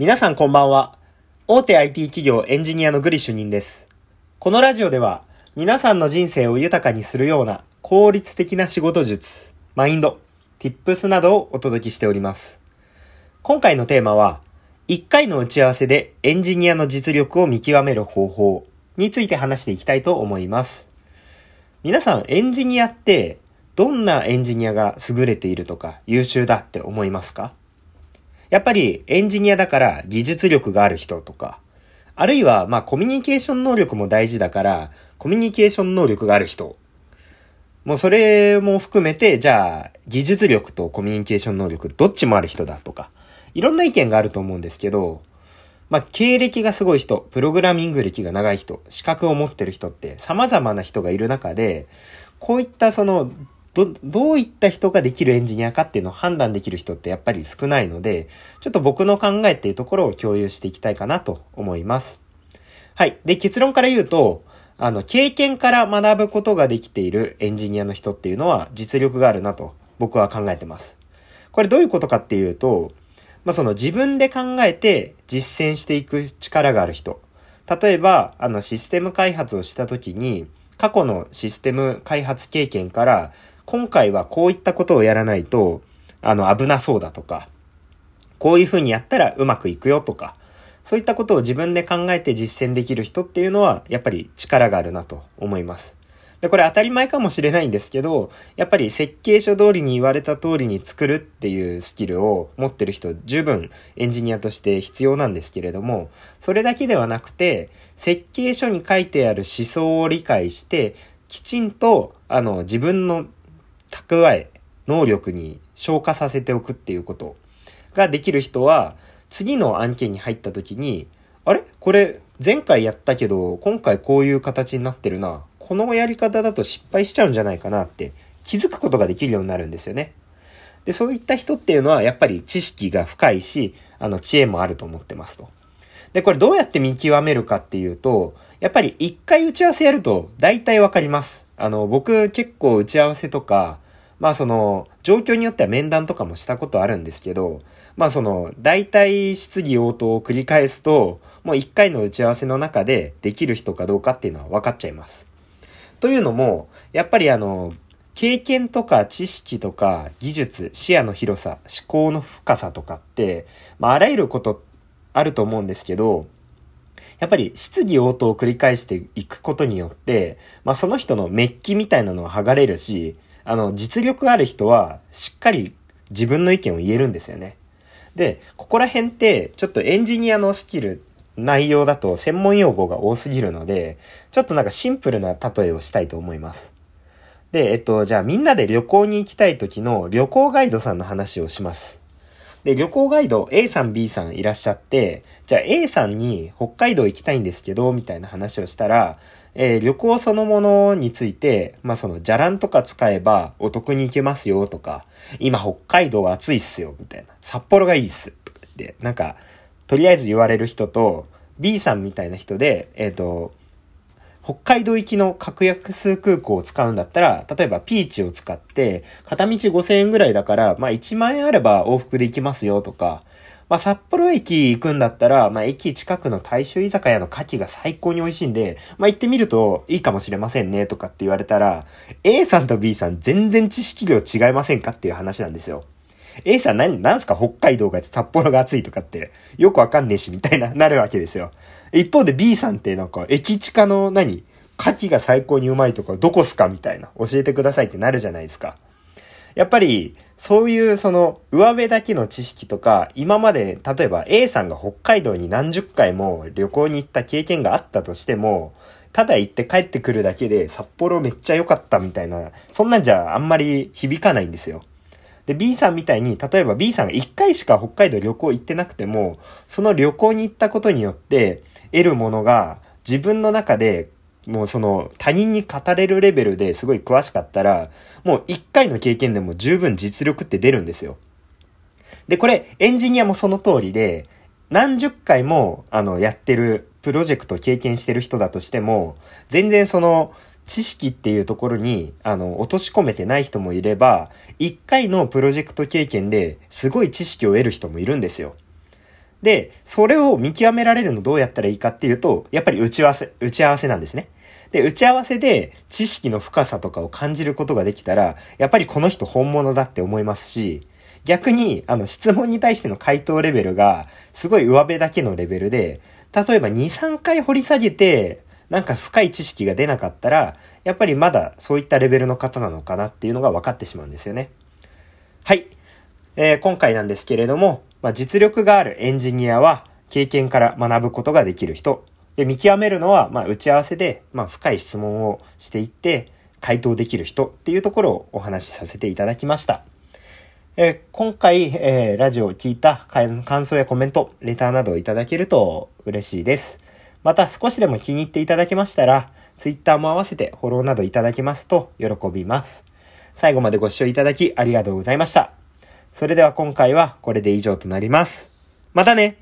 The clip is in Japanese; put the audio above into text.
皆さんこんばんは。大手 IT 企業エンジニアのグリ主任です。このラジオでは皆さんの人生を豊かにするような効率的な仕事術、マインド、tips などをお届けしております。今回のテーマは、1回の打ち合わせでエンジニアの実力を見極める方法について話していきたいと思います。皆さんエンジニアってどんなエンジニアが優れているとか優秀だって思いますか？やっぱりエンジニアだから技術力がある人とか、あるいはまあコミュニケーション能力も大事だから、コミュニケーション能力がある人。もうそれも含めて、じゃあ技術力とコミュニケーション能力どっちもある人だとか、いろんな意見があると思うんですけど、まあ、経歴がすごい人、プログラミング歴が長い人、資格を持ってる人って様々な人がいる中で、こういったそのど、どういった人ができるエンジニアかっていうのを判断できる人ってやっぱり少ないので、ちょっと僕の考えっていうところを共有していきたいかなと思います。はい。で、結論から言うと、あの、経験から学ぶことができているエンジニアの人っていうのは実力があるなと僕は考えてます。これどういうことかっていうと、まあ、その自分で考えて実践していく力がある人。例えば、あの、システム開発をした時に、過去のシステム開発経験から今回はこういったことをやらないと、あの、危なそうだとか、こういう風にやったらうまくいくよとか、そういったことを自分で考えて実践できる人っていうのは、やっぱり力があるなと思います。で、これ当たり前かもしれないんですけど、やっぱり設計書通りに言われた通りに作るっていうスキルを持ってる人、十分エンジニアとして必要なんですけれども、それだけではなくて、設計書に書いてある思想を理解して、きちんと、あの、自分の蓄え、能力に消化させておくっていうことができる人は、次の案件に入った時に、あれ？これ前回やったけど、今回こういう形になってるな。このやり方だと失敗しちゃうんじゃないかなって気づくことができるようになるんですよね。で、そういった人っていうのはやっぱり知識が深いし、あの知恵もあると思ってますと。で、これどうやって見極めるかっていうと、やっぱり一回打ち合わせやると大体わかります。あの、僕結構打ち合わせとか、まあその、状況によっては面談とかもしたことあるんですけど、まあその、大体質疑応答を繰り返すと、もう一回の打ち合わせの中でできる人かどうかっていうのは分かっちゃいます。というのも、やっぱりあの、経験とか知識とか技術、視野の広さ、思考の深さとかって、まああらゆることあると思うんですけど、やっぱり質疑応答を繰り返していくことによって、まあその人のメッキみたいなのは剥がれるし、あの、実力ある人はしっかり自分の意見を言えるんですよね。で、ここら辺ってちょっとエンジニアのスキル、内容だと専門用語が多すぎるので、ちょっとなんかシンプルな例えをしたいと思います。で、えっと、じゃあみんなで旅行に行きたい時の旅行ガイドさんの話をします。で、旅行ガイド A さん B さんいらっしゃって、じゃあ A さんに北海道行きたいんですけど、みたいな話をしたら、えー、旅行そのものについて、まあその、じゃらんとか使えばお得に行けますよとか、今北海道暑いっすよ、みたいな。札幌がいいっす、とか言って、なんか、とりあえず言われる人と、B さんみたいな人で、えっ、ー、と、北海道行きの格安空港を使うんだったら、例えばピーチを使って、片道5000円ぐらいだから、まあ1万円あれば往復で行きますよとか、まあ札幌駅行くんだったら、まあ駅近くの大衆居酒屋の牡蠣が最高に美味しいんで、まあ行ってみるといいかもしれませんねとかって言われたら、A さんと B さん全然知識量違いませんかっていう話なんですよ。A さん何、なんすか北海道が札幌が暑いとかって、よくわかんねえし、みたいな、なるわけですよ。一方で B さんってなんか、駅近の何牡蠣が最高にうまいとか、どこすかみたいな、教えてくださいってなるじゃないですか。やっぱり、そういうその上辺だけの知識とか、今まで例えば A さんが北海道に何十回も旅行に行った経験があったとしても、ただ行って帰ってくるだけで札幌めっちゃ良かったみたいな、そんなんじゃあんまり響かないんですよ。で、B さんみたいに、例えば B さんが1回しか北海道旅行行ってなくても、その旅行に行ったことによって得るものが自分の中でもうその他人に語れるレベルですごい詳しかったら、もう1回の経験でも十分実力って出るんですよ。で、これエンジニアもその通りで、何十回もあのやってるプロジェクト経験してる人だとしても、全然その知識っていうところに、あの、落とし込めてない人もいれば、一回のプロジェクト経験ですごい知識を得る人もいるんですよ。で、それを見極められるのどうやったらいいかっていうと、やっぱり打ち合わせ、打ち合わせなんですね。で、打ち合わせで知識の深さとかを感じることができたら、やっぱりこの人本物だって思いますし、逆に、あの、質問に対しての回答レベルが、すごい上辺だけのレベルで、例えば2、3回掘り下げて、なんか深い知識が出なかったら、やっぱりまだそういったレベルの方なのかなっていうのが分かってしまうんですよね。はい。えー、今回なんですけれども、まあ、実力があるエンジニアは経験から学ぶことができる人。で、見極めるのは、まあ、打ち合わせで、まあ、深い質問をしていって、回答できる人っていうところをお話しさせていただきました。えー、今回、えー、ラジオを聞いた感想やコメント、レターなどをいただけると嬉しいです。また少しでも気に入っていただけましたら、Twitter も合わせてフォローなどいただけますと喜びます。最後までご視聴いただきありがとうございました。それでは今回はこれで以上となります。またね